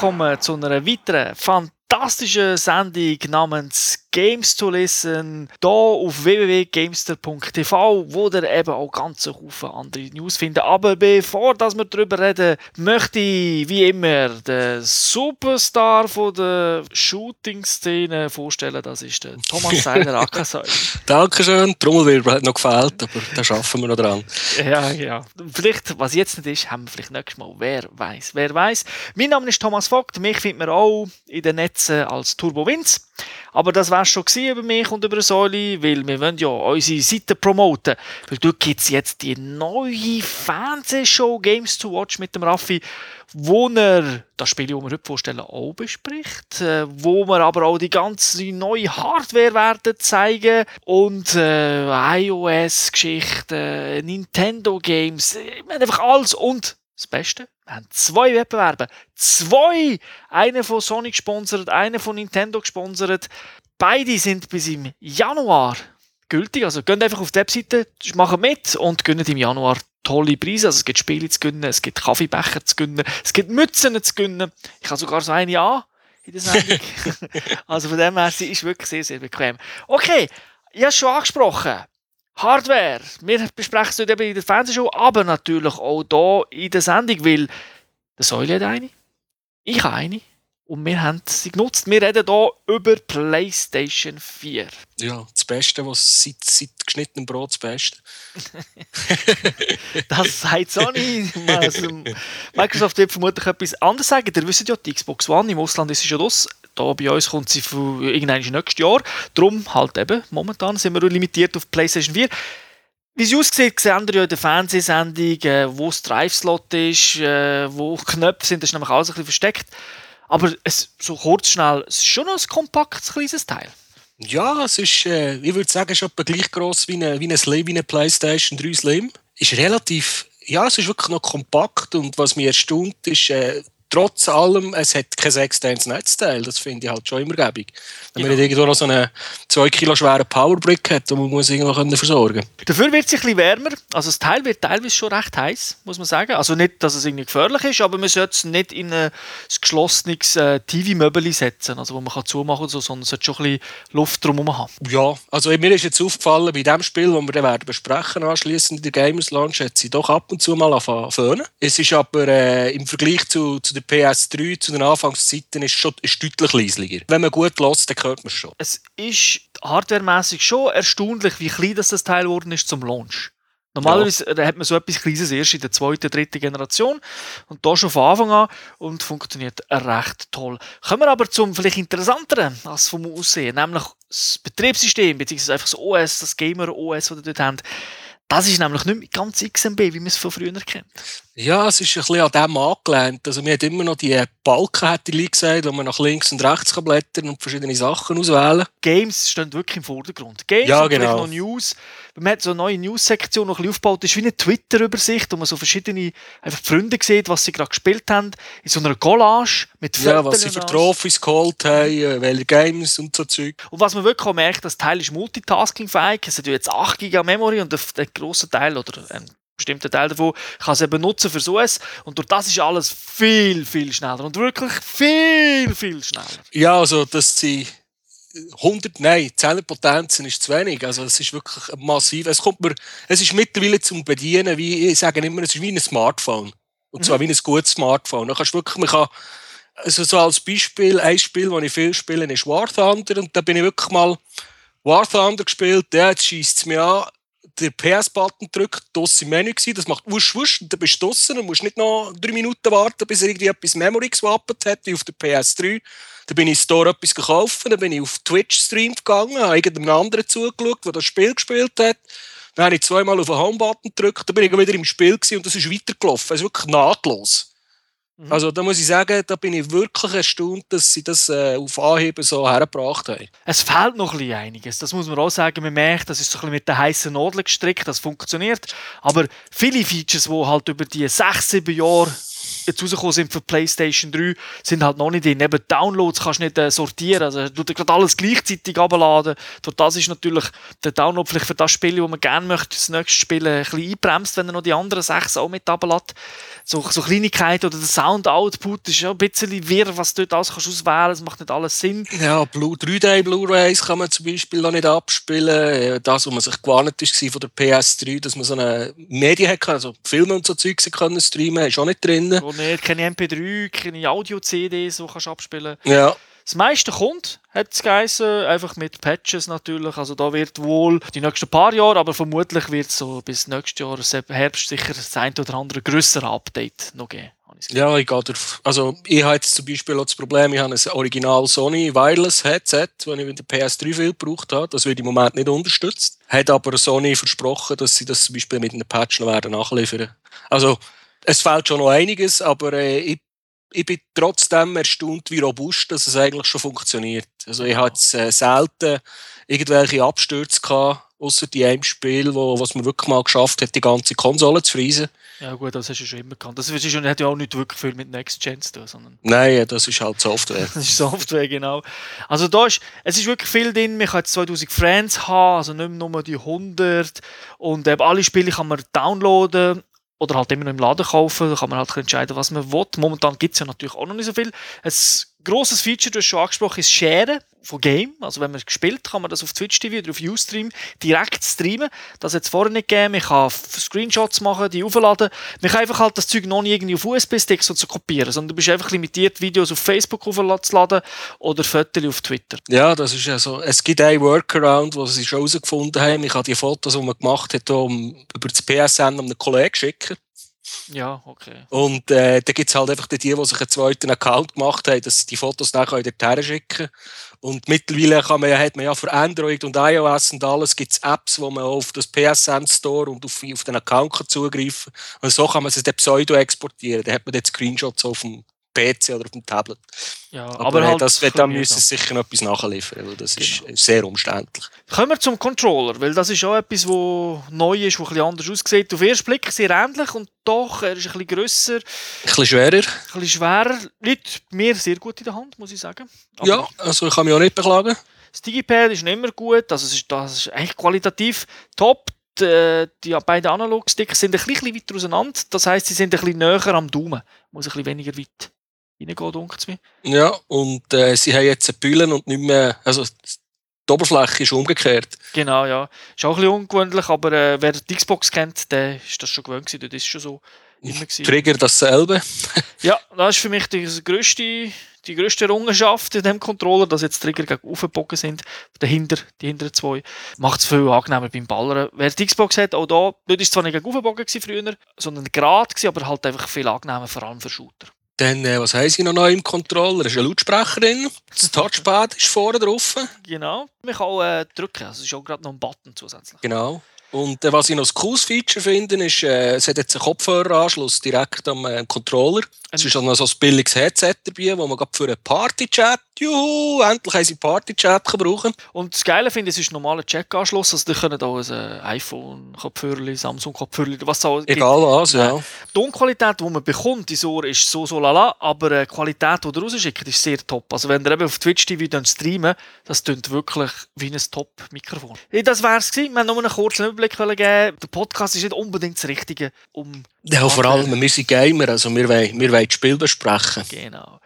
willkommen zu einer weiteren fantastischen Sendung namens Games to Listen hier auf www.gamester.tv, wo ihr eben auch ganz Haufen andere News findet. Aber bevor dass wir darüber reden, möchte ich wie immer den Superstar von der Shooting-Szene vorstellen. Das ist der Thomas Seiler Akasai. Dankeschön. Trommelwirbel hat noch gefehlt, aber da schaffen wir noch dran. Ja, ja. Vielleicht, was jetzt nicht ist, haben wir vielleicht nächstes Mal. Wer weiß, wer weiß. Mein Name ist Thomas Vogt. Mich findet man auch in den Netzen als Turbo Vince. Aber das war schon über mich und über Säule, weil wir wollen ja unsere Seite promoten. Weil dort gibt es jetzt die neue Fernsehshow Games to Watch mit dem Raffi, wo er das Spiel, das wir heute vorstellen, auch bespricht. Äh, wo wir aber auch die ganze neue Hardware werden zeigen und äh, iOS-Geschichten, Nintendo-Games, einfach alles und das Beste, wir haben zwei Wettbewerbe. Zwei! Einer von Sony gesponsert, einer von Nintendo gesponsert. Beide sind bis im Januar gültig. Also geht einfach auf die Webseite, machen mit und gönnen im Januar tolle Preise. Also es gibt Spiele zu gönnen, es gibt Kaffeebecher zu gönnen, es gibt Mützen zu gönnen. Ich habe sogar so eine an in der Sendung. also von dem her, sie ist wirklich sehr, sehr bequem. Okay, ich habe es schon angesprochen. Hardware. Wir besprechen es heute eben in der Fernsehshow, aber natürlich auch hier in der Sendung, weil der Säule hat eine, ich habe eine und wir haben sie genutzt. Wir reden hier über PlayStation 4. Ja, das Beste, was seit, seit geschnittenem Brot das Beste. das sagt Sony. Also, Microsoft wird vermutlich etwas anderes sagen. Ihr wisst ja, die Xbox One im Ausland ist sie schon los. Da bei uns kommt sie für irgendein nächstes Jahr. Darum halt eben, momentan sind wir limitiert auf PlayStation 4. Wie es aussieht, sehen wir ja in der Fernsehsendung, äh, wo das Drive-Slot ist, äh, wo Knöpfe sind, das ist nämlich alles ein bisschen versteckt. Aber es, so kurz, schnell, es ist schon noch ein kompaktes, kleines Teil. Ja, es ist, äh, ich würde sagen, es ist etwa gleich gross wie eine, wie eine Slim, wie eine PlayStation 3 Slim. Ist relativ, ja, es ist wirklich noch kompakt und was mich erstaunt ist, äh, trotz allem, es hat kein externes Netzteil. Das finde ich halt schon immer gäbig. Wenn genau. man irgendwo noch so einen 2 Kilo schweren Powerbrick hat, die man muss irgendwo versorgen Dafür wird es ein bisschen wärmer. Also das Teil wird teilweise schon recht heiß, muss man sagen. Also nicht, dass es irgendwie gefährlich ist, aber man sollte es nicht in ein geschlossenes äh, TV-Möbel setzen, also wo man kann zumachen kann, so, sondern es sollte schon ein bisschen Luft drumherum haben. Ja, also mir ist jetzt aufgefallen, bei dem Spiel, das wir dann werden besprechen anschließend in der Gamers Launch, hat sie doch ab und zu mal angefangen. Es ist aber äh, im Vergleich zu, zu der PS3 zu den Anfangszeiten ist schon ist deutlich leislicher. Wenn man gut lässt, dann hört man es schon. Es ist hardwaremäßig schon erstaunlich, wie klein das, das Teil geworden ist zum Launch. Normalerweise ja. hat man so etwas Kleines erst in der zweiten, dritten Generation und da schon von Anfang an und funktioniert recht toll. Kommen wir aber zum vielleicht interessanteren als vom Aussehen, nämlich das Betriebssystem, beziehungsweise einfach das OS, das Gamer-OS, das ihr dort habt. Das ist nämlich nicht mehr ganz XMB, wie man es von früher kennt. Ja, es ist ein bisschen an dem angelehnt. Also, man hat immer noch die Balken, hätte ich gesagt, wo man nach links und rechts kann blättern und verschiedene Sachen auswählen Games stehen wirklich im Vordergrund. Games ja, und genau. noch News. Man hat so eine neue News-Sektion noch ein bisschen aufgebaut. Das ist wie eine Twitter-Übersicht, wo man so verschiedene einfach Freunde sieht, was sie gerade gespielt haben. In so einer Collage mit Fotos. Ja, was sie für Trophys geholt haben, äh, welche Games und so Zeug. Und was man wirklich auch merkt, das Teil ist multitasking-fähig. Es hat ja jetzt 8 GB Memory und der grosse Teil oder ein bestimmter Teil davon kann es eben nutzen fürs OS und durch das ist alles viel, viel schneller und wirklich viel, viel schneller. Ja, also dass sie 100, nein, 10 Potenzen ist zu wenig. Also es ist wirklich massiv. Es, kommt mir, es ist mittlerweile zum Bedienen, wie ich sage immer, es ist wie ein Smartphone. Und zwar mhm. wie ein gutes Smartphone. Da kannst wirklich, man kann, also so als Beispiel, ein Spiel, das ich viel spiele, ist War Thunder. Und da bin ich wirklich mal War Thunder gespielt. Ja, jetzt schießt es mir an der PS-Button drückt, das im Menü gewesen, das macht wusch wusch und dann bist du draussen und musst nicht noch drei Minuten warten, bis er irgendwie etwas Memory geswappt hat, wie auf der PS3. Dann bin ich im Store etwas gekauft, dann bin ich auf Twitch-Stream gegangen, habe irgendeinem anderen zugeschaut, der das Spiel gespielt hat. Dann habe ich zweimal auf den Home-Button gedrückt, dann bin ich wieder im Spiel und das ist weitergelaufen. Es ist wirklich nahtlos. Mhm. Also da muss ich sagen, da bin ich wirklich erstaunt, dass sie das äh, auf Anheben so hergebracht haben. Es fehlt noch ein bisschen einiges, das muss man auch sagen. Man merkt, das ist so ein bisschen mit der heißen Nadel gestrickt, das funktioniert. Aber viele Features, die halt über die sechs, sieben Jahre jetzt rausgekommen sind für PlayStation 3, sind halt noch nicht drin. Eben Downloads kannst du nicht äh, sortieren, also du gerade alles gleichzeitig abladen. Durch das ist natürlich der Download vielleicht für das Spiel, das man gerne möchte, das nächste Spiel ein bisschen einbremst, wenn er noch die anderen sechs auch mit ablädt. So, so Kleinigkeiten oder der Sound-Output ist ja ein bisschen wirr, was du dort alles kannst auswählen das macht nicht alles Sinn. Ja, 3D Blu-rays kann man zum Beispiel noch nicht abspielen. Das, was man sich gewarnt ist von der PS3, dass man so eine Medien hat, also Filme und so Zeugs können streamen, ist auch nicht drin. Wo nicht, keine MP3, keine Audio-CDs, die kannst du abspielen. Ja. Das meiste kommt, hat es geheißen, einfach mit Patches natürlich. Also da wird wohl die nächsten paar Jahre, aber vermutlich wird es so bis nächstes Jahr, Herbst, sicher das ein oder andere größere Update noch geben. Ja, ich gehe drauf. Also ich habe jetzt zum Beispiel auch das Problem, ich habe ein Original Sony Wireless Headset, das ich mit der PS3 viel gebraucht habe. Das wird im Moment nicht unterstützt. Hat aber Sony versprochen, dass sie das zum Beispiel mit einem Patch noch werden nachliefern. Also es fehlt schon noch einiges, aber äh, ich, ich bin trotzdem erstaunt, wie robust dass es eigentlich schon funktioniert. Also ich jetzt äh, selten irgendwelche Abstürze gehabt, außer die einem Spiel, wo was man wirklich mal geschafft hat, die ganze Konsole zu freezen. Ja gut, das hast du schon immer gekannt. Das ist, hat ja auch nicht wirklich viel mit Next Gen zu tun. Sondern Nein, das ist halt Software. das ist Software, genau. Also da ist, es ist wirklich viel drin. Man kann jetzt 2000 Friends haben, also nicht nur die 100. Und eben alle Spiele kann man downloaden oder halt immer noch im Laden kaufen. Da kann man halt entscheiden, was man will. Momentan gibt es ja natürlich auch noch nicht so viel. Ein grosses Feature, du hast schon angesprochen, ist Sharen von Game. Also wenn man gespielt, kann man das auf Twitch TV oder auf Ustream direkt streamen. Das hat es vorher nicht gegeben. Man kann Screenshots machen, die aufladen. Man kann einfach halt das Zeug noch nicht irgendwie auf USB-Sticks so kopieren, sondern du bist einfach limitiert, Videos auf Facebook aufzuladen oder Fotos auf Twitter. Ja, das ist ja so. Es gibt einen Workaround, wo sie schon herausgefunden haben. Ich habe die Fotos, die man gemacht hat, um, über das PSN an einen Kollegen schicken. Ja, okay. Und äh, da gibt es halt einfach die, die sich einen zweiten Account gemacht haben, dass sie die Fotos dann dorthin schicken. Und mittlerweile kann man, hat man ja für Android und iOS und alles gibt Apps, wo man auf das PSN Store und auf, auf den Account kann zugreifen kann. Und so kann man es dann pseudo exportieren. Da hat man dann Screenshots auf dem PC oder auf dem Tablet. Ja, aber, aber halt das wird dann müssen sicher noch etwas nachliefern, weil das genau. ist sehr umständlich. Kommen wir zum Controller, weil das ist auch etwas, was neu ist, was ein bisschen anders aussieht. Auf den ersten Blick sehr ähnlich und doch, er ist ein bisschen grösser. Ein bisschen schwerer. Ein bisschen schwerer. Liegt mir sehr gut in der Hand, muss ich sagen. Aber ja, also ich kann mich auch nicht beklagen. Das Digipad ist nicht mehr gut, also es ist, das ist eigentlich qualitativ top. Die, die beiden Analog-Sticks sind ein bisschen weiter auseinander. Das heisst, sie sind ein bisschen näher am Daumen. Muss ein bisschen weniger weit reingehen, denkt mir. Ja, und äh, sie haben jetzt Bühlen und nicht mehr, also die Oberfläche ist umgekehrt. Genau, ja. Ist auch ein bisschen ungewöhnlich, aber äh, wer die Xbox kennt, der ist das schon gewöhnt gewesen, das ist schon so immer gewesen. Trigger dasselbe. ja, das ist für mich die grösste, die grösste Errungenschaft in dem Controller, dass jetzt Trigger gegen aufgebogen sind, dahinter, die hinteren zwei. Macht es viel angenehmer beim Ballern. Wer die Xbox hat, auch da, dort ist zwar nicht gegen aufgebogen früher, sondern gerade aber halt einfach viel angenehmer, vor allem für Shooter. Dann, äh, was haben sie noch neu im Controller? Es ist ein Lautsprecher drin. Das Touchpad ist vorne drauf. Genau. Man kann äh, drücken. Also es ist auch gerade noch ein Button zusätzlich. Genau. Und äh, was ich noch ein cooles Feature finde, ist, äh, es hat jetzt einen Kopfhöreranschluss direkt am äh, Controller. Es ist auch noch so ein billiges Headset dabei, wo man für einen Party-Chat Juhu, endlich sie Party-Chat brauchen. Und das Geile finde ich, es ist ein normaler Check-Anschluss. Also, die können auch ein äh, iPhone-Kopfhörer, Samsung-Kopfhörer, was auch Egal was, ja. Die Tonqualität, die man bekommt, die Ohr ist so, so lala, aber die Qualität, die ihr rausschickt, ist sehr top. Also, wenn ihr eben auf Twitch TV streamen, das klingt wirklich wie ein Top-Mikrofon. Das wäre es gewesen. Wir haben nur einen kurzen Überblick geben. Der Podcast ist nicht unbedingt das Richtige, um. Ja, vor allem, wir sind Gamer, also wir wollen, wir wollen das Spiel besprechen. Genau.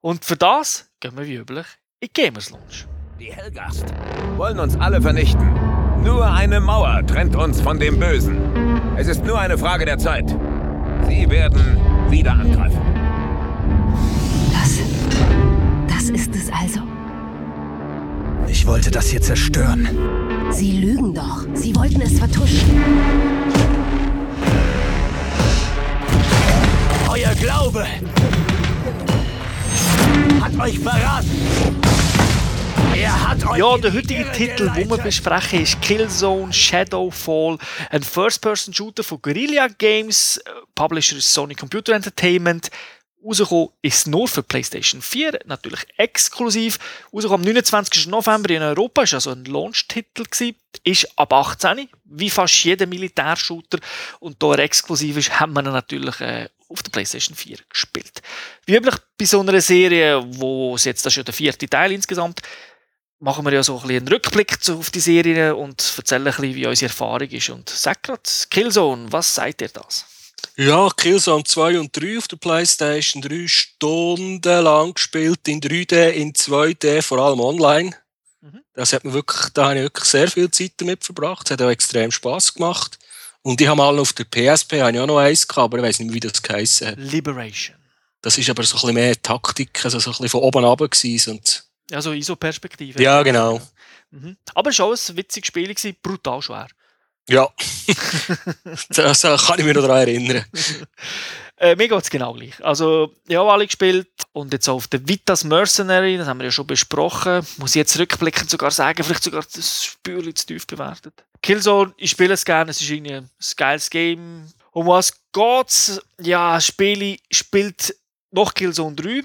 Und für das gehen wir wie üblich in Gamers Lounge. Die Hellgast wollen uns alle vernichten. Nur eine Mauer trennt uns von dem Bösen. Es ist nur eine Frage der Zeit. Sie werden wieder angreifen. Wollte das hier zerstören. Sie lügen doch. Sie wollten es vertuschen. Euer Glaube hat euch verraten. Er hat euch ja, der heutige Titel, den wir besprechen, ist Killzone Shadowfall, ein First-Person-Shooter von Guerrilla Games, Publisher ist Sony Computer Entertainment. Rausgekommen ist nur für PlayStation 4, natürlich exklusiv. Rausgekommen am 29. November in Europa, ist also ein Launch-Titel ist ab 18, wie fast jeder Militärshooter. Und da er exklusiv ist, haben wir ihn natürlich äh, auf der PlayStation 4 gespielt. Wie üblich bei so einer Serie, wo es jetzt das ist ja der vierte Teil insgesamt, machen wir ja so ein bisschen einen Rückblick auf die Serie und erzählen ein bisschen, wie unsere Erfahrung ist. Und sag gerade, Killzone, was sagt ihr das? Ja, Killzone 2 und 3 auf der Playstation 3 Stunden lang gespielt, in 3D, in 2D, vor allem online. Mhm. Das hat mir wirklich, da habe ich wirklich sehr viel Zeit damit verbracht. Es hat auch extrem Spaß gemacht. Und ich habe mal auf der PSP habe ich auch noch eins gehabt, aber ich weiß nicht mehr, wie das geheißen hat. Liberation. Das ist aber so ein bisschen mehr Taktik, also so ein bisschen von oben runter gewesen. Und ja, so ISO-Perspektive. Ja, genau. Mhm. Aber schon ein witziges Spiel gewesen, brutal schwer. Ja, das kann ich mich noch daran erinnern. äh, mir geht es genau gleich. Also, ich habe alle gespielt und jetzt auf der Vitas Mercenary, das haben wir ja schon besprochen, muss ich jetzt rückblickend sogar sagen, vielleicht sogar das Spiel zu tief bewertet. Killzone, ich spiele es gerne, es ist irgendwie ein geiles Game. Um was geht's? Ja, Spiele spielt noch Killzone 3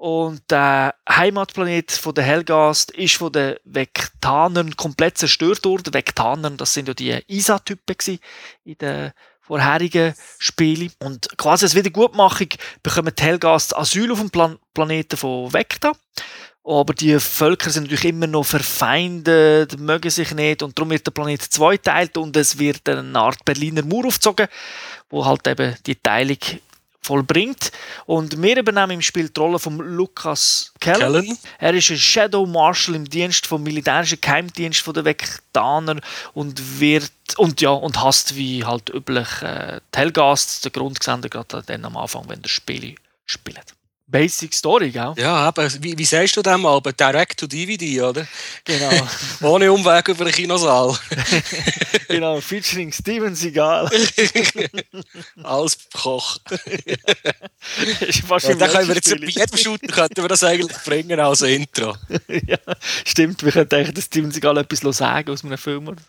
und der Heimatplanet von der Hellgast ist von den Vektanern komplett zerstört worden. Vektanern, das sind ja die ISA-Typen in den vorherigen Spielen. Und quasi als Wiedergutmachung bekommen die Hellgast Asyl auf dem Plan Planeten von Vecta. Aber die Völker sind natürlich immer noch verfeindet, mögen sich nicht und darum wird der Planet zweiteilt und es wird eine Art Berliner Mauer aufgezogen, wo halt eben die Teilung vollbringt. Und wir übernehmen im Spiel die Rolle von Lukas Kellen. Kellen. Er ist ein Shadow Marshal im Dienst vom militärischen Geheimdienst der Vektaner und wird und ja und hasst wie halt üblich äh, die Hellgast, der Grundgesender gerade dann am Anfang, wenn der Spiel spielt. Basic Story, gell? Ja, aber wie, wie sagst du dem aber? Direct to DVD, oder? Genau. Ohne Umweg über den Kinosaal. genau, featuring Steven Seagal. Alles Koch. ja, dann können wir jetzt bei jedem Shooter könnten wir das eigentlich bringen als Intro. ja, stimmt. Wir könnten eigentlich Steven Seagal etwas sagen aus einem Film oder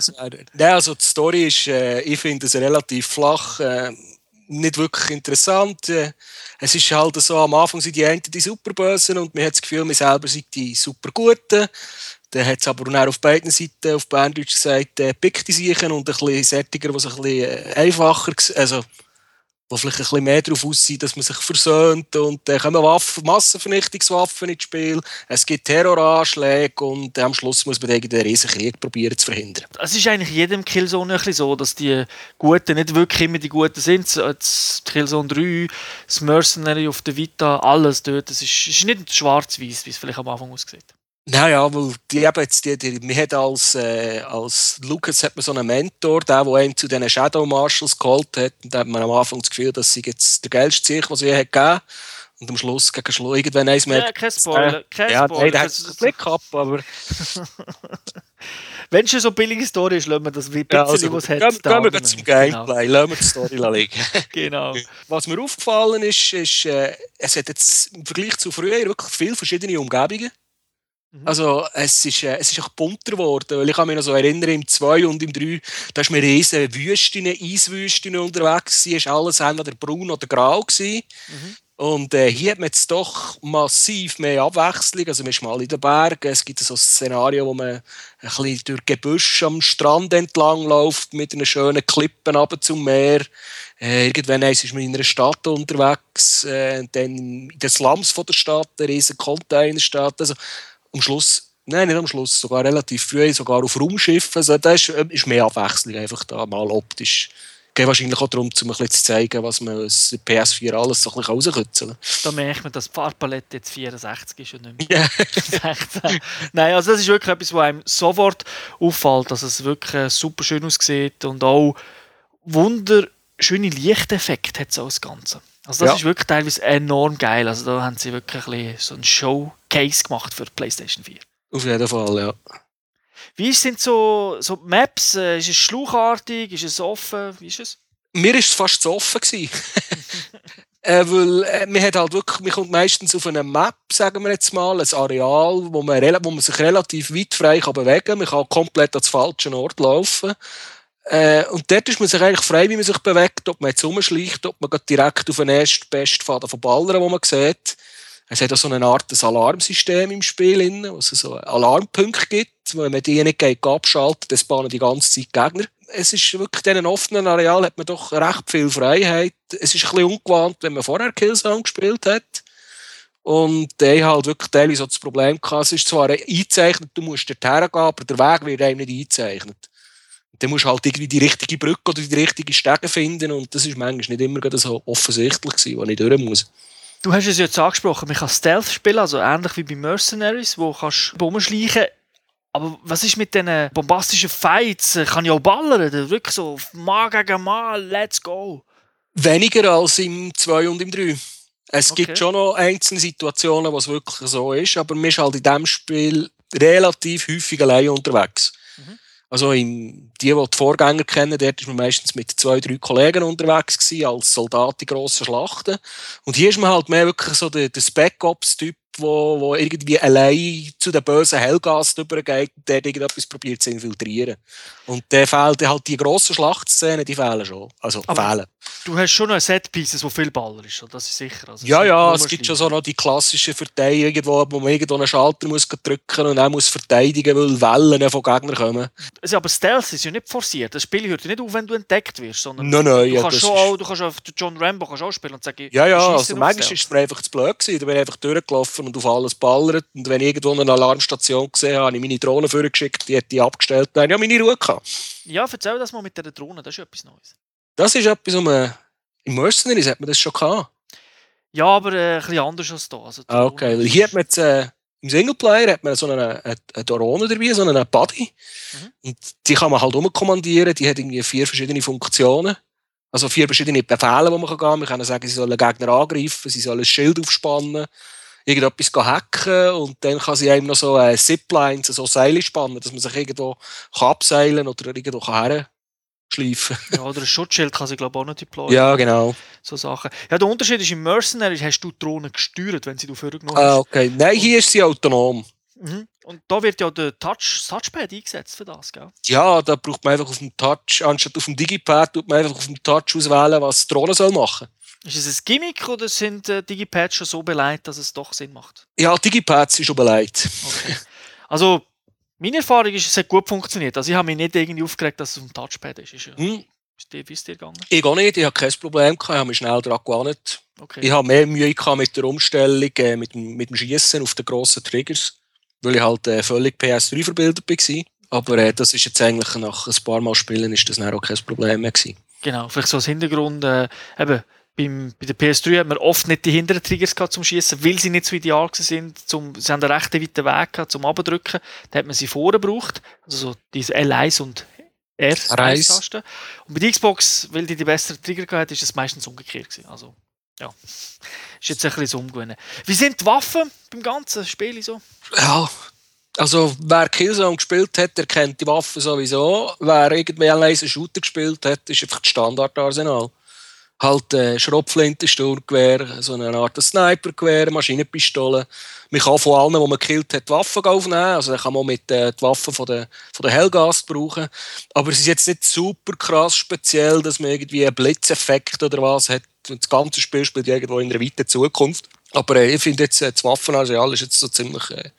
so. Nein, also die Story ist, äh, ich finde es relativ flach. Äh, nicht wirklich interessant. Äh, es ist halt so, am Anfang sind die einen die Superbösen und man hat das Gefühl, man selber sei die Superguten. Dann hat es aber auch auf beiden Seiten, auf Berndeutsch gesagt, äh, pick die Siechen und ein bisschen sättiger, was ein bisschen äh, einfacher, also wo vielleicht ein bisschen mehr darauf aussieht, dass man sich versöhnt und dann kommen Waffen, Massenvernichtungswaffen ins Spiel, es gibt Terroranschläge und am Schluss muss man den riesen Krieg probieren zu verhindern. Es ist eigentlich jedem Killzone ein bisschen so, dass die Guten nicht wirklich immer die Guten sind. Das Killzone 3, das Mercenary auf der Vita, alles dort, es ist, ist nicht schwarz-weiß, wie es vielleicht am Anfang aussieht. Naja, weil die eben jetzt, die, die, man hat als, äh, als Lucas hat man so einen Mentor, der, der einen zu diesen Shadow Marshals geholt hat. Und da hat man am Anfang das Gefühl, dass sie jetzt der geilste Sieg, was sie je gegeben Und am Schluss gegen Schluss irgendwann eins mehr. Ja, kein Spoiler. Äh, kein ja, Spoiler. Nein, der hat einen Blick gehabt, aber. Wenn es schon so eine billige Story ist, lassen wir das wie ein bisschen, ja, also, was hat. Gehen, gehen wir zum Gameplay, genau. lassen wir die Story liegen. genau. Was mir aufgefallen ist, ist, äh, es hat jetzt im Vergleich zu früher wirklich viele verschiedene Umgebungen. Mhm. Also es ist, äh, es ist auch bunter geworden, weil ich kann mich noch so erinnern, im 2 und im 3, da war mir riesen Wüsten, Eiswüsten unterwegs, es war alles entweder braun oder grau. Mhm. Und äh, hier hat man jetzt doch massiv mehr Abwechslung. Also man ist mal in den Bergen, es gibt so ein Szenario, wo man ein bisschen durch Gebüsch am Strand entlang läuft, mit einer schönen Klippen runter zum Meer. Äh, irgendwann ist man in einer Stadt unterwegs, äh, dann in den Slums von der Stadt, eine riesige Containerstadt. Also am Schluss, nein, nicht am Schluss, sogar relativ früh, sogar auf Raumschiffen. Also da ist, äh, ist mehr Abwechslung einfach da, mal optisch. Geht wahrscheinlich auch darum, um ein bisschen zu zeigen, was man aus PS4 alles so ein bisschen rauskitzeln kann. Da merkt man, dass die Farbpalette jetzt 64 ist und nicht mehr 16. Nein, also das ist wirklich etwas, was einem sofort auffällt, dass es wirklich super schön aussieht und auch wunderschöne Lichteffekte hat so das Ganze. Also das ja. ist wirklich teilweise enorm geil. Also da haben sie wirklich ein so ein Showcase gemacht für PlayStation 4. Auf jeden Fall, ja. Wie sind so, so Maps? Äh, ist es schluchartig? Ist es offen? Wie ist es? Mir war es fast zu offen. äh, weil äh, man, hat halt wirklich, man kommt meistens auf eine Map, sagen wir jetzt mal, ein Areal, wo man, wo man sich relativ weit frei kann bewegen kann. Man kann komplett an den falschen Ort laufen. Äh, und dort ist man sich eigentlich frei, wie man sich bewegt, ob man jetzt rumschleicht, ob man direkt auf den ersten besten Faden von Ballern, wo man sieht. Es hat auch so eine Art Alarmsystem im Spiel, wo es so Alarmpunkte gibt. Wenn man die nicht abschaltet, dann spawnen die ganze Zeit Gegner. Es ist wirklich in diesem offenen Areal hat man doch recht viel Freiheit. Es ist ein bisschen ungewohnt, wenn man vorher Killzone gespielt hat. Und der halt wirklich teilweise so das Problem gehabt. Es ist zwar eingezeichnet, du musst dorthin gehen, aber der Weg wird einem nicht eingezeichnet. Und dann musst du halt irgendwie die richtige Brücke oder die richtige Stege finden und das ist manchmal nicht immer so offensichtlich wo ich durch muss. Du hast es jetzt angesprochen, man kann Stealth spielen, also ähnlich wie bei Mercenaries, wo kannst du rumschleichen aber was ist mit diesen bombastischen Fights? Kann ich auch ballern? Wirklich so Mal gegen Mal, let's go. Weniger als im 2 und im 3. Es Okay. gibt schon noch einzelne Situationen, wo es wirklich so ist, aber man ist halt in diesem Spiel relativ häufig allein unterwegs. Mhm. Also in, die, die die Vorgänger kennen, dort ist man meistens mit zwei, drei Kollegen unterwegs gewesen, als Soldat in grossen Schlachten. Und hier ist man halt mehr wirklich so der, der Spec-Ops-Typ, wo, wo irgendwie allein zu den bösen Hellgast übergeht und der irgendetwas probiert zu infiltrieren. Und der fehlt halt die grossen Schlachtszenen, die fehlen schon. Also Aber- fehlen. Du hast schon noch Set-Pieces, wo viel Baller ist, das ist sicher. Also Ja, ja, es gibt schon so noch die klassischen Verteidigungen, wo wo man irgendwo einen Schalter muss drücken und dann muss verteidigen, weil Wellen von Gegnern kommen. Also, aber Stealth ist ja nicht forciert. Das Spiel hört ja nicht auf, wenn du entdeckt wirst, sondern Nein, nein, du ja, kannst schon auch, du kannst auf John Rambo kannst auch spielen und sagen, Ja, ja, also manchmal ist es mir einfach zu blöd gewesen. Da bin ich einfach durchgelaufen und auf alles ballert. Und wenn ich irgendwo eine Alarmstation gesehen habe, habe ich meine Drohne vorgeschickt, die hat die abgestellt, ich ja meine Ruhe gehabt. Ja, erzähl das mal mit der Drohne, das ist etwas Neues. Das ist etwas, um im Mercenaries hat man das schon gehabt. Ja, aber äh, ein bisschen anders als da. Also, Ah, okay, weil hier hat man jetzt, äh, im Singleplayer hat man so eine, eine, eine Drohne dabei, so einen Buddy. Mhm. Und die kann man halt umkommandieren. Die hat irgendwie vier verschiedene Funktionen. Also vier verschiedene Befehle, die man kann geben. Wir können sagen, sie sollen Gegner angreifen, sie sollen ein Schild aufspannen, irgendetwas hacken und dann kann sie einem noch so äh, Ziplines, so Seile spannen, dass man sich irgendwo kann abseilen oder irgendwo kann herschleifen Ja, oder ein Schutzschild kann sie, glaube ich, auch nicht deployen. Ja, genau. So Sachen. Ja, der Unterschied ist, im Mercenary hast du die Drohne gesteuert, wenn sie du vorgenommen Ah, hast. okay. Nein, hier ist sie autonom. Mhm. Und da wird ja der Touch, Touchpad eingesetzt für das, gell? Ja, da braucht man einfach auf dem Touch, anstatt auf dem Digipad, tut man einfach auf dem Touch auswählen, was die Drohne soll machen. Ist es ein Gimmick oder sind äh, Digipads schon so beleidigt, dass es doch Sinn macht? Ja, Digipads ist schon beleidigt. Okay. also, meine Erfahrung ist, es hat gut funktioniert. Also, ich habe mich nicht irgendwie aufgeregt, dass es dem Touchpad ist. Ist, ja, Hm, ist dir, wie ist dir gegangen? ich auch nicht, ich habe kein Problem gehabt, ich habe mich schnell daran gewandt. Okay. Ich habe mehr Mühe gehabt mit der Umstellung, äh, mit, dem- mit dem Schießen auf den grossen Triggers, weil ich halt äh, völlig PS3 verbildet war. Aber äh, das ist jetzt eigentlich nach ein paar Mal Spielen ist das dann auch kein Problem mehr gewesen. Genau, vielleicht so als Hintergrund, äh, eben, beim, bei der PS3 hat man oft nicht die hinteren Triggers gehabt zum Schießen, weil sie nicht so ideal sind. Zum, sie haben einen recht weiten Weg gehabt zum Abdrücken. Da hat man sie vorne gebraucht. Also so diese L1 und R1. R-Tasten. Und bei der Xbox, weil die die besseren Trigger gehabt hat, ist es meistens umgekehrt gewesen. Also, ja. Ist jetzt ein bisschen so umgewöhnen. Wie sind die Waffen beim ganzen Spiel so? Ja, also wer Killzone gespielt hat, der kennt die Waffen sowieso. Wer irgendwie einen Shooter gespielt hat, ist einfach das Standardarsenal. Halt äh, so eine Art Snipergewehr, Maschinenpistole. Man kann von allen, die man gekillt hat, Waffen aufnehmen. Also dann kann man mit äh, die Waffen von der, von der Hellgast brauchen. Aber es ist jetzt nicht super krass speziell, dass man irgendwie einen Blitzeffekt oder was hat. Das ganze Spiel spielt irgendwo in einer weiten Zukunft. Aber äh, ich finde jetzt, äh, das Waffenarsenal ist jetzt so ziemlich... Äh,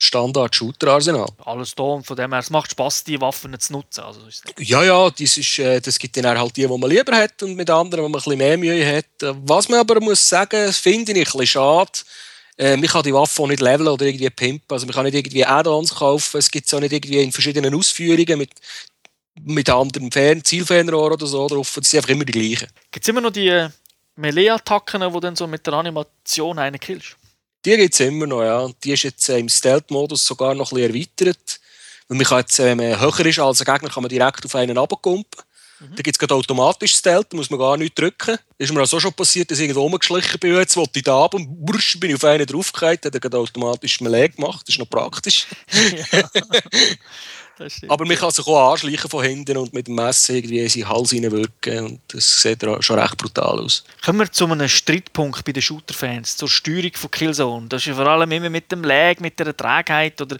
Standard-Shooter-Arsenal. Alles da und von dem her, es macht Spaß, die Waffen zu nutzen. Also Ja, ja, das, ist, äh, das gibt dann auch halt die, die man lieber hat und mit anderen, wo man ein bisschen mehr Mühe hat. Äh, Was man aber muss sagen, finde ich ein bisschen schade. Äh, man kann die Waffe auch nicht leveln oder irgendwie pimpen. Also man kann nicht irgendwie Add-ons kaufen. Es gibt es auch nicht irgendwie in verschiedenen Ausführungen mit, mit anderen Fern Zielfernrohr oder so drauf. Das sind einfach immer die gleichen. Gibt es immer noch die Melee-Attacken, wo dann so mit der Animation einen killst? Die gibt es immer noch, ja. Und die ist jetzt äh, im Stealth-Modus sogar noch ein bisschen erweitert. Weil man kann jetzt, äh, wenn man höher ist als ein Gegner, kann man direkt auf einen runterkumpen. Mhm. Da gibt es gerade automatisch Stealth, da muss man gar nichts drücken. Ist mir auch so schon passiert, dass ich irgendwo rumgeschlichen bin, jetzt wollte ich da ab und bursch, bin ich auf einen draufgefallen, hat er gerade automatisch Melee gemacht, das ist noch praktisch. stimmt. Aber man kann sich auch anschleichen von hinten und mit dem Messer irgendwie in seinen Hals reinwirken und das sieht schon recht brutal aus. Kommen wir zu einem Streitpunkt bei den Shooter-Fans, zur Steuerung von Killzone. Das ist ja vor allem immer mit dem Lag, mit der Trägheit oder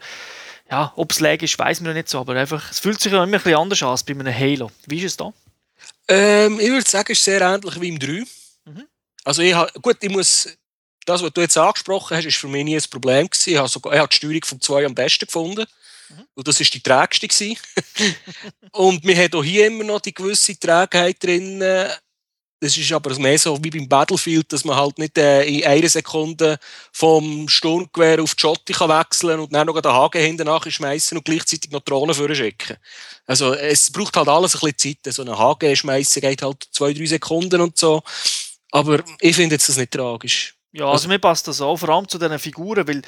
ja, ob es Lag ist, weiß man noch nicht so, aber einfach, es fühlt sich ja immer ein bisschen anders an als bei einem Halo. Wie ist es da? Ähm, ich würde sagen, es ist sehr ähnlich wie im 3. Mhm. Also ich gut, ich muss das, was du jetzt angesprochen hast, ist für mich nie ein Problem gewesen. Ich habe, sogar, ich habe die Steuerung vom 2 am besten gefunden. Und das ist die trägste und wir haben auch hier immer noch die gewisse Trägheit drin. Das ist aber mehr so wie beim Battlefield, dass man halt nicht äh, in einer Sekunde vom Sturmgewehr auf die Schotte kann wechseln und dann noch den Haken hinten nachschmeißen und gleichzeitig noch Drohnen schicken. Also es braucht halt alles ein bisschen Zeit. So einen Haken schmeißen geht halt zwei, drei Sekunden und so. Aber ich finde jetzt das nicht tragisch. Ja, also mir passt das auch, vor allem zu diesen Figuren, weil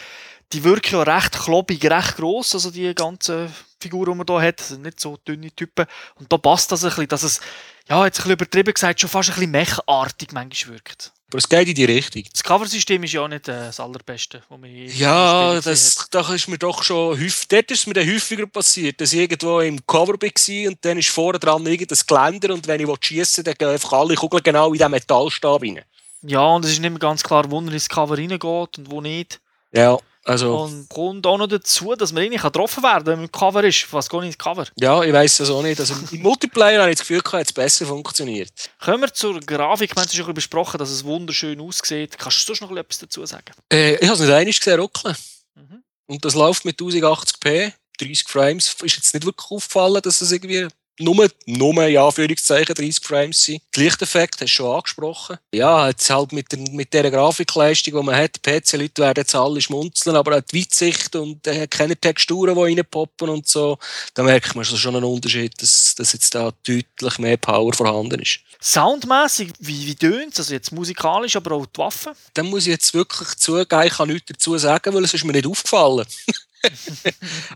die wirken ja recht klobig, recht gross, also die ganzen Figuren, die man hier hat, sind nicht so dünne Typen. Und da passt das ein bisschen, dass es ja, jetzt ein bisschen übertrieben gesagt, schon fast ein bisschen mechartig manchmal wirkt. Aber es geht in die Richtung. Das Coversystem ist ja auch nicht äh, das allerbeste, was wir Ja, das, das ist mir doch schon häufig, dort ist mir dann häufiger passiert, dass ich irgendwo im Cover war und dann ist vorne dran irgendein Geländer und wenn ich schiessen dann gehen einfach alle Kugeln genau in diesen Metallstab rein. Ja, und es ist nicht mehr ganz klar, wo er ins Cover reingeht und wo nicht. Ja. Also, und kommt auch noch dazu, dass man eigentlich getroffen werden kann, wenn man im Cover ist. Was geht nicht ins Cover? Ja, ich weiß das auch nicht. Also, Im Multiplayer habe ich das Gefühl, hat es besser funktioniert. Kommen wir zur Grafik. Wir haben es schon besprochen, dass es wunderschön aussieht. Kannst du sonst noch etwas dazu sagen? Äh, ich habe es nicht einmal gesehen, ruckeln. Mhm. Und das läuft mit 1080p, 30 Frames. Ist jetzt nicht wirklich aufgefallen, dass es irgendwie nur, nur ja, Anführungszeichen 30 Frames sind. Der Lichteffekt hast du schon angesprochen. Ja, jetzt halt mit, der, mit dieser Grafikleistung, die man hat, PC-Leute werden jetzt alle schmunzeln, aber auch die Weitsicht und äh, keine Texturen, die reinpoppen und so, da merkt man schon einen Unterschied, dass, dass jetzt da deutlich mehr Power vorhanden ist. Soundmäßig, wie, wie tönt es? Also jetzt musikalisch, aber auch die Waffen? Dann muss ich jetzt wirklich zugeben, ich kann nichts dazu sagen, weil es ist mir nicht aufgefallen.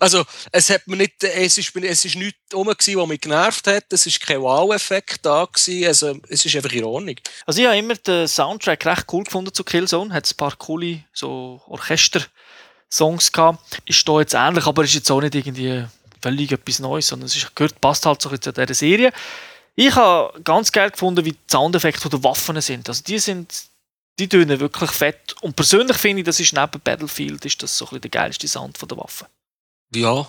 also, es hat mir nicht, es ist, es ist nichts rum gewesen, was mich genervt hat. Es ist kein Wow-Effekt da gewesen. Also, es ist einfach in Ordnung. Also, ich habe immer den Soundtrack recht cool gefunden zu Killzone. Hat ein paar coole, so Orchester-Songs gehabt. Ist da jetzt ähnlich, aber ist jetzt auch nicht irgendwie völlig etwas Neues, sondern es ist, gehört, passt halt so zu dieser Serie. Ich habe ganz geil gefunden, wie die Soundeffekte der Waffen sind. Also, die sind die tönen wirklich fett. Und persönlich finde ich, das ist neben Battlefield ist das so ein der geilste Sound von der Waffe. Ja,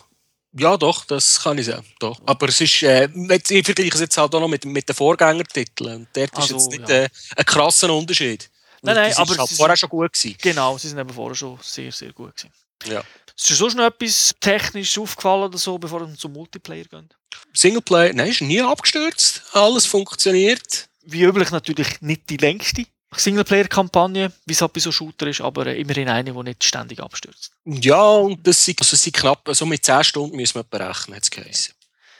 ja, doch, das kann ich sagen. Doch. Aber es ist, äh, ich vergleiche es jetzt halt auch noch mit, mit den Vorgängertiteln. Und dort also, ist jetzt nicht ja. äh, ein krasser Unterschied. Nein, nein, aber halt vorher schon gut gewesen. Genau, sie sind eben vorher schon sehr, sehr gut gewesen. Ja. Ist dir sonst noch etwas technisch aufgefallen oder so, bevor wir zum Multiplayer gehen? Singleplayer, nein, ist nie abgestürzt. Alles funktioniert. Wie üblich natürlich nicht die längste. Singleplayer-Kampagne, wie es halt bei so Shooter ist, aber äh, immerhin eine, die nicht ständig abstürzt. Ja, und das sind, also sind knapp, also mit 10 Stunden müssen wir berechnen, hat es geheißen.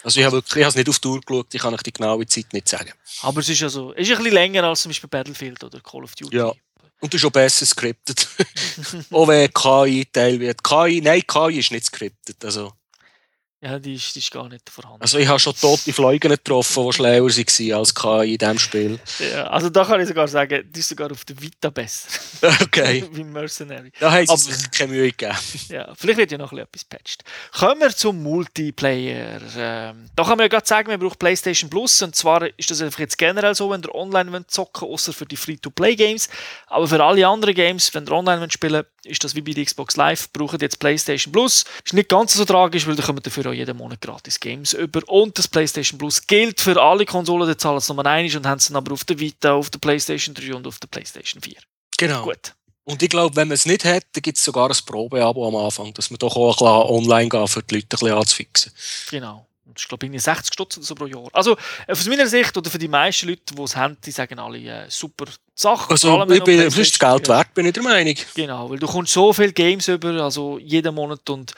Also ich habe wirklich, ich habe es nicht auf die Uhr geschaut, ich kann euch die genaue Zeit nicht sagen. Aber es ist also, ist ein bisschen länger als zum Beispiel Battlefield oder Call of Duty. Ja. Und du ist auch besser scriptet. auch wenn KI Teil wird. KI, nein, KI ist nicht scriptet. Also ja, die ist, die ist gar nicht vorhanden. Also ich habe schon tote Fliegen getroffen, die schlauer waren als KI in diesem Spiel. Ja, also da kann ich sogar sagen, die ist sogar auf der Vita besser. Okay. Wie Mercenary. Da haben sie sich keine Mühe gegeben. Ja, vielleicht wird ja noch etwas patched. Kommen wir zum Multiplayer. Ähm, da kann man ja gerade sagen, man braucht PlayStation Plus. Und zwar ist das einfach jetzt generell so, wenn ihr online zocken wollt, außer für die Free-to-Play-Games. Aber für alle anderen Games, wenn ihr online spielen wollt, ist das wie bei der Xbox Live, braucht jetzt PlayStation Plus. Ist nicht ganz so tragisch, weil da kommen dafür auch jeden Monat gratis Games über. Und das PlayStation Plus gilt für alle Konsolen, die zahlen es nochmal ein und haben es dann aber auf der Vita, auf der PlayStation 3 und auf der PlayStation 4. Genau. Gut. Und ich glaube, wenn man es nicht hat, dann gibt es sogar ein Probeabo am Anfang, dass man doch auch ein bisschen online gehen, für die Leute ein bisschen anzufixen. Genau. Das ist, glaube ich, 60 Stutz oder so pro Jahr. Also, äh, aus meiner Sicht, oder für die meisten Leute, die es haben, die sagen alle, äh, super Sache. Also, ich bin, das ist Geld wert, bin ich der Meinung. Genau, weil du kommst so viele Games über, also jeden Monat und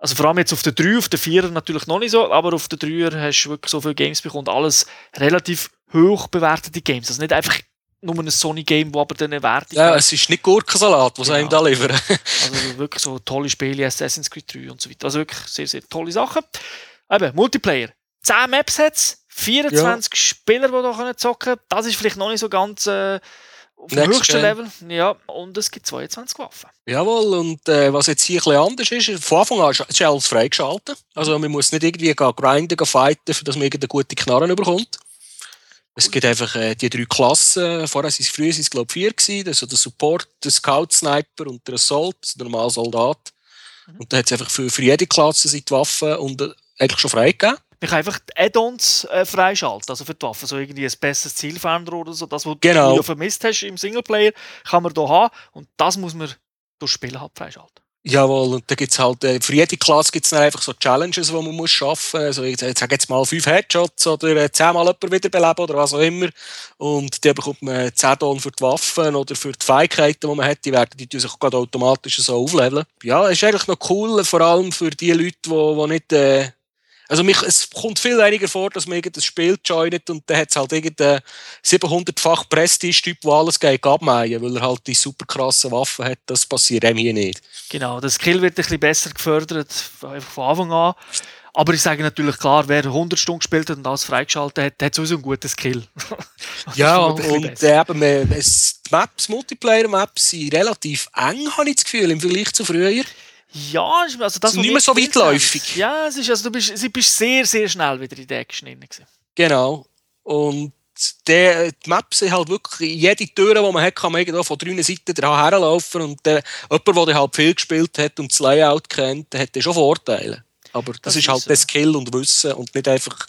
also vor allem jetzt auf der 3, auf der 4 natürlich noch nicht so, aber auf der 3 hast du wirklich so viele Games bekommen, alles relativ hoch bewertete Games. Also nicht einfach nur ein Sony-Game, wo aber dann eine Wertung Ja, es ist nicht Gurkensalat, was genau. einem da liefern. also wirklich so tolle Spiele, Assassin's Creed 3 und so weiter. Also wirklich sehr, sehr tolle Sachen. Eben, Multiplayer. 10 Maps hat 24 ja. Spieler, die da zocken können. Das ist vielleicht noch nicht so ganz äh, auf dem höchsten. Level. Ja, und es gibt 22 Waffen. Jawohl, und äh, was jetzt hier ein bisschen anders ist, von Anfang an ist alles freigeschaltet. Also man muss nicht irgendwie grinden, fighten, damit man irgendeine gute Knarren bekommt. Es gibt einfach äh, die drei Klassen. Vorher waren es früher, sind es, glaube ich, vier gewesen. Also der Support, der Scout-Sniper und der Assault, der normale Soldat. Mhm. Und da hat es einfach für, für jede Klasse sind die Waffen und, äh, eigentlich schon freigegeben. Man kann einfach die Add-ons äh, freischalten, also für die Waffen, so irgendwie ein besseres Zielfernrohr oder so, das, was Genau. du ja vermisst hast im Singleplayer, kann man hier haben und das muss man durch Spielen halt freischalten. Jawohl, und da gibt's halt, äh, für jede Klasse gibt es einfach so Challenges, die man muss schaffen muss. Also, ich sage jetzt mal fünf Headshots oder äh, zehnmal jemanden wiederbeleben oder was auch immer. Und dann bekommt man 10 Ton für die Waffen oder für die Fähigkeiten, die man hat. Die werden die sich gerade automatisch so aufleveln. Ja, ist eigentlich noch cool, vor allem für die Leute, die, die nicht. Äh, also mich, es kommt viel weniger vor, dass man irgendein Spiel joint und dann hat es halt irgendein 700-fach Prestige-Typ, der alles geht abmähen, weil er halt die super krassen Waffen hat. Das passiert einem hier nicht. Genau, der Skill wird ein bisschen besser gefördert, einfach von Anfang an. Aber ich sage natürlich klar, wer 100 Stunden gespielt hat und alles freigeschaltet hat, der hat sowieso einen guten Skill. Ja, und äh, eben, es, die Maps, Multiplayer-Maps sind relativ eng, habe ich das Gefühl, im Vergleich zu früher. Ja, ist- also das, was nicht mehr so weitläufig. Ja, es ist, also du bist, du bist sehr, sehr schnell wieder in die Action drin. Genau. Und der, die Maps sind halt wirklich, jede Tür, die man hat, kann man irgendwo von drei Seiten dran herlaufen. Und der, jemand, der halt viel gespielt hat und das Layout kennt, der hat schon Vorteile. Aber das, Das ist ist halt so. der Skill und Wissen und nicht einfach,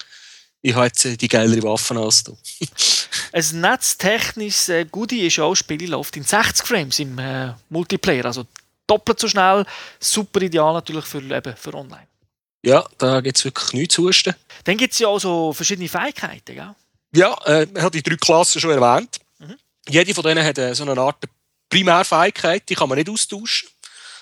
ich habe jetzt die geilere Waffen als du. Ein netztechnisches äh, Goodie ist auch, das Spiel läuft in 60 Frames im äh, Multiplayer. Also doppelt so schnell. Super ideal natürlich für, eben, für online. Ja, da gibt es wirklich nichts zu husten. Dann gibt es ja auch so verschiedene Fähigkeiten. Gell? Ja, äh, man hat die drei Klassen schon erwähnt. Mhm. Jede von denen hat äh, so eine Art Primärfähigkeit, die kann man nicht austauschen.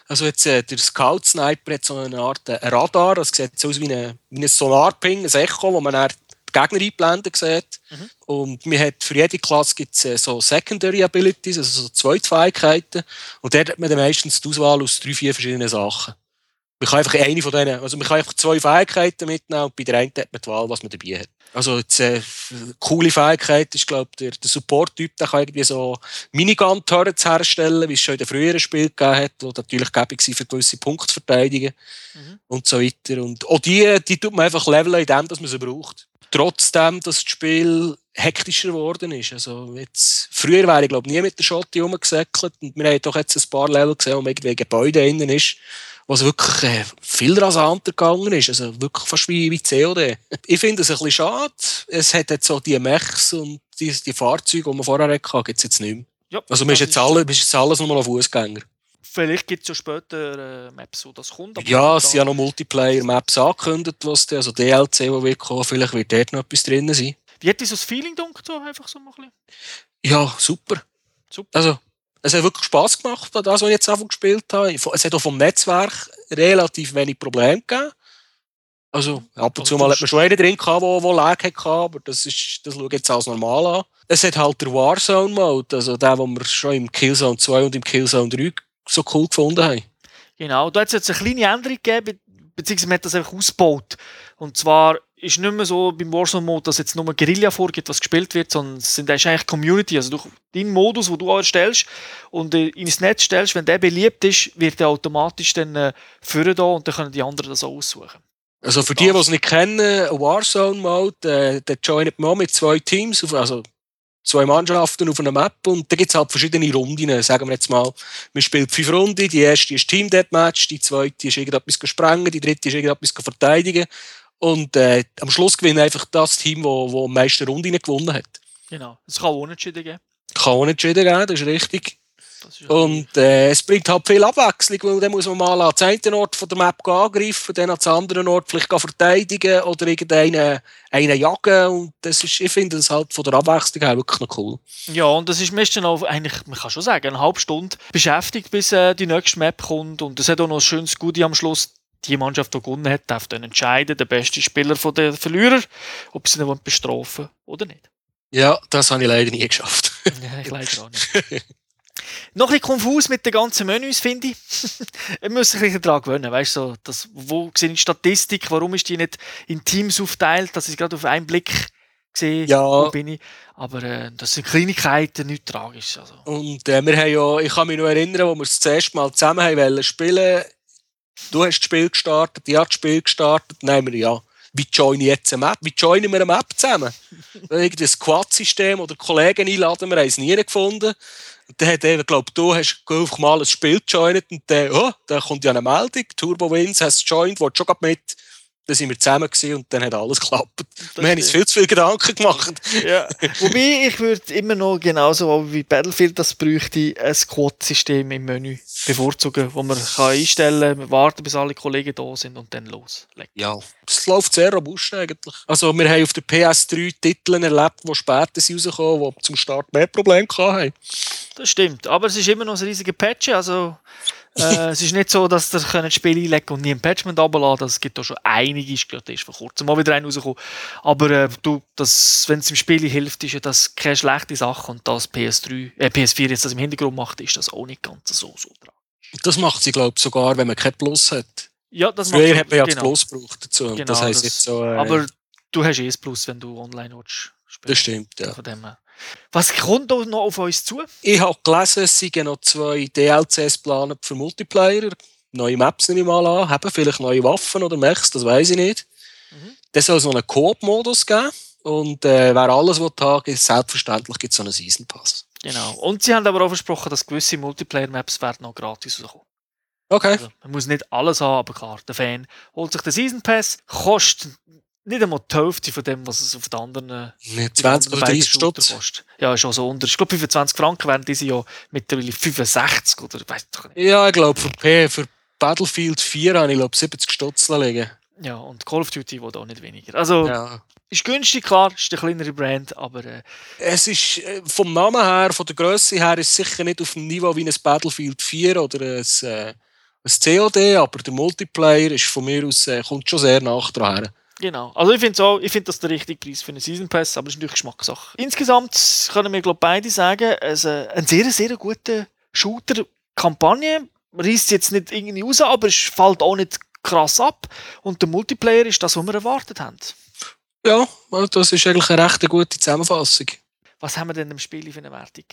Also jetzt, äh, der Scout Sniper hat so eine Art äh, Radar, das sieht so aus wie, eine, wie ein Sonarping, ein Echo, wo man dann die Gegner einblenden sieht. Mhm. Und man hat, für jede Klasse gibt es äh, so Secondary Abilities, also so Zweitfähigkeiten. Und dort hat man dann meistens die Auswahl aus drei, vier verschiedenen Sachen. Man kann einfach eine von denen, also man kann einfach zwei Fähigkeiten mitnehmen und bei der einen hat man die Wahl, was man dabei hat. Also jetzt, äh, coole Fähigkeit ist, glaube der, der Support-Typ, der kann irgendwie so Minigun-Turrets herstellen, wie es schon in den früheren Spielen gegeben hat, die natürlich gäbig sind für gewisse Punktverteidigungen Mhm. und so weiter. Und auch die, die tut man einfach leveln, indem dass man sie braucht. Trotzdem, dass das Spiel hektischer geworden ist. Also jetzt, früher wäre ich glaube nie mit der Schotte rumgesäckelt und wir haben doch jetzt ein paar Level gesehen, wo irgendwie Gebäude innen ist, was wirklich äh, viel rasanter gegangen ist. Also wirklich fast wie, wie COD. Ich finde es ein bisschen schade. Es hat jetzt so die Mechs und die, die Fahrzeuge, die man vorher hatte, gibt es jetzt nicht mehr. Ja, Also man ist jetzt, alle, ist jetzt alles nur noch Fußgänger. Vielleicht gibt es ja später äh, Maps, wo das kommt. Ja, es sind ja noch Multiplayer-Maps angekündigt, was dann, also DLC, die wird kommen, vielleicht wird dort noch etwas drin sein. Wie hat das Feeling dunkel so einfach so mal ein bisschen? Ja, super. Super. Also, es hat wirklich Spass gemacht, das, was ich jetzt einfach gespielt habe. Es hat auch vom Netzwerk relativ wenig Probleme gegeben. Also, ab und Also zu mal hat man schon einen drin gehabt, der, der Lag hatte, aber das, ist, das schaue ich jetzt als normal an. Es hat halt der Warzone-Mode, also der, den wir schon im Killzone 2 und im Killzone 3 so cool gefunden haben. Genau, da hat es jetzt eine kleine Änderung gegeben, be- beziehungsweise man hat das einfach ausgebaut. Und zwar ist nicht mehr so beim Warzone-Mode, dass jetzt nur Guerilla vorgibt, was gespielt wird, sondern es sind eigentlich Community. Also durch deinen Modus, den du auch erstellst und äh, ins Netz stellst, wenn der beliebt ist, wird der automatisch dann äh, führen da und dann können die anderen das auch aussuchen. Also für die, die es nicht kennen, ein Warzone-Mode, äh, der joint man mit zwei Teams, also zwei Mannschaften auf einer Map und da gibt es halt verschiedene Runden, sagen wir jetzt mal. Man spielt fünf Runden, die erste ist Team Deathmatch, die zweite ist irgendetwas sprengen, die dritte ist irgendetwas verteidigen und äh, am Schluss gewinnt einfach das Team, das am meisten Runden gewonnen hat. Genau. Es kann auch Unentschieden geben. Kann auch jeder geben, das ist richtig. Und äh, es bringt halt viel Abwechslung, weil dann muss man mal an den einen Ort von der Map gehen angreifen, dann an den anderen Ort vielleicht gehen verteidigen oder irgendeinen einen jagen. Und das ist, ich finde das halt von der Abwechslung her wirklich noch cool. Ja, und das ist meistens auch, eigentlich, man kann schon sagen, eine halbe Stunde beschäftigt, bis äh, die nächste Map kommt. Und es hat auch noch ein schönes Goodie am Schluss. Die Mannschaft, die gewonnen hat, darf dann entscheiden, der beste Spieler von den Verlierer, ob sie ihn wollen bestrafen oder nicht. Ja, das habe ich leider nie geschafft. Ja, ich leider auch nicht. Noch ein bisschen konfus mit den ganzen Menüs, finde ich. ich muss sich ein daran gewöhnen. Weißt so, das, wo ich die Statistik? Warum ist die nicht in Teams aufgeteilt, dass ich gerade auf einen Blick sehe, Ja. wo bin ich. Aber äh, das sind Kleinigkeiten, nichts tragisch. Also. Und äh, wir haben ja, ich kann mich noch erinnern, wo wir das erste Mal zusammen haben wollen spielen. Du hast das Spiel gestartet, ich habe das Spiel gestartet. Haben wir ja, wie joinen jetzt eine Map? Wie joinen wir eine Map zusammen? Irgendwie ein Squad-System oder Kollegen einladen, wir haben es nie gefunden. Dann hat eben, glaube du hast einfach mal ein Spiel joined und dann, oh, da kommt ja eine Meldung, Turbo Wins hast joined, willst schon grad mit. Dann sind wir zusammen gewesen und dann hat alles geklappt. Das wir haben uns viel zu viel Gedanken gemacht. Ja. Wobei, ich würde immer noch genauso wie Battlefield das bräuchte, ein Squad-System im Menü bevorzugen, wo man kann einstellen kann, warten, bis alle Kollegen da sind und dann loslegen. Ja, es läuft sehr robust eigentlich. Also wir haben auf der PS3 Titel erlebt, die später rausgekommen, die zum Start mehr Probleme hatten. Das stimmt, aber es ist immer noch ein riesiger Patch, also äh, es ist nicht so, dass ihr könnt das Spiel einlegen und nie ein Patchment runterladen Es gibt da schon einige, ich glaube, da ist vor kurzem mal wieder ein rausgekommen. Aber äh, du, das, wenn es im Spiel hilft, ist ja das keine schlechte Sache und das PS3, äh, PS4 jetzt das im Hintergrund macht, ist das auch nicht ganz so, so dran. Das macht sie, glaube ich, sogar, wenn man kein Plus hat. Ja, das Früher macht hat man ja genau. Plus gebraucht dazu. Genau, das heisst das- jetzt so. Äh, Aber du hast eh das Plus, wenn du online willst spielen. das stimmt, ja. Von dem. Was kommt da noch auf uns zu? Ich habe gelesen, es seien noch zwei DLCs geplant für Multiplayer. Neue Maps nehme ich mal an. Haben vielleicht neue Waffen oder Mechs, das weiß ich nicht. Mhm. Dann soll noch einen Koop-Modus geben. Und äh, wer alles will haben, ist selbstverständlich gibt es so einen Season Pass. Genau. Und sie haben aber auch versprochen, dass gewisse Multiplayer-Maps werden noch gratis rauskommen. Okay. Also, man muss nicht alles haben, aber klar, der Fan holt sich den Season Pass, kostet nicht einmal die Hälfte von dem, was es auf den anderen die 20 anderen oder beiden 30 Shooter Stutz. kostet. Ja, ist auch so unter. Ich glaube, 25 Franken wären diese ja mittlerweile 65 oder weiß doch nicht. Ja, ich glaube, für, P- für Battlefield 4 habe ich glaube 70 Stutz liegen. Ja, und Call of Duty will auch nicht weniger. Also, Ja. ist günstig, klar, ist eine kleinere Brand, aber äh, Es ist äh, vom Namen her, von der Größe her, ist es sicher nicht auf dem Niveau wie ein Battlefield 4 oder ein, äh, ein COD, aber der Multiplayer ist von mir aus, äh, kommt schon sehr nach dran. Genau. Also ich finde auch, ich finde das der richtige Preis für einen Season Pass, aber es ist natürlich Geschmackssache. Insgesamt können wir glaube beide sagen, es äh, ein sehr sehr guter Shooter Kampagne reißt jetzt nicht irgendwie raus, aber es fällt auch nicht krass ab und der Multiplayer ist das, was wir erwartet haben. Ja, das ist eigentlich eine recht gute Zusammenfassung. Was haben wir denn im Spiel für eine Wertung?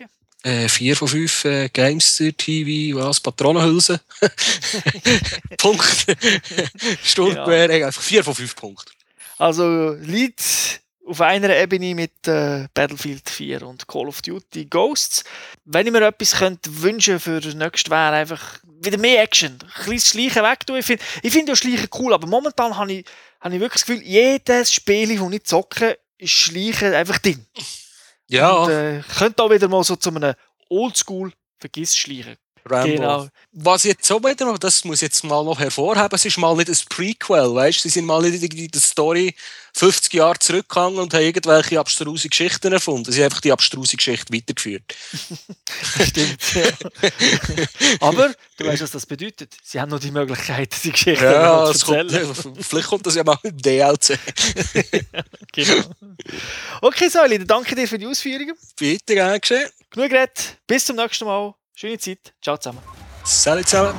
Äh, vier von fünf äh, Gamester TV, was? Patronenhülse. Punkt. Stundenbewertung, einfach vier von fünf Punkten. Also liegt auf einer Ebene mit äh, Battlefield 4 und Call of Duty Ghosts. Wenn ich mir etwas könnte wünschen für das nächste wäre einfach wieder mehr Action. Ein kleines Schleichen weg. Ich finde ich find ja Schleichen cool, aber momentan habe ich, habe ich wirklich das Gefühl, jedes Spiel, das ich zocke, ist Schleichen einfach drin. Ja, Und äh, könnte auch wieder mal so zu einem Oldschool vergiss Schleichen. Rambo. Genau. Was jetzt so wieder noch, das muss ich jetzt mal noch hervorheben, es ist mal nicht ein Prequel, weißt? Sie sind mal nicht in der Story 50 Jahre zurückgegangen und haben irgendwelche abstruse Geschichten erfunden. Sie haben einfach die abstruse Geschichte weitergeführt. Stimmt. Ja. aber du weißt, was das bedeutet. Sie haben noch die Möglichkeit, die Geschichte Ja, zu kommt, erzählen. vielleicht kommt das ja mal im DLC. Genau. Okay, dann danke dir für die Ausführungen. Bitte, gern geschehen. Genug geredet. Bis zum nächsten Mal. Schöne Zeit. Ciao zusammen. Salut zusammen.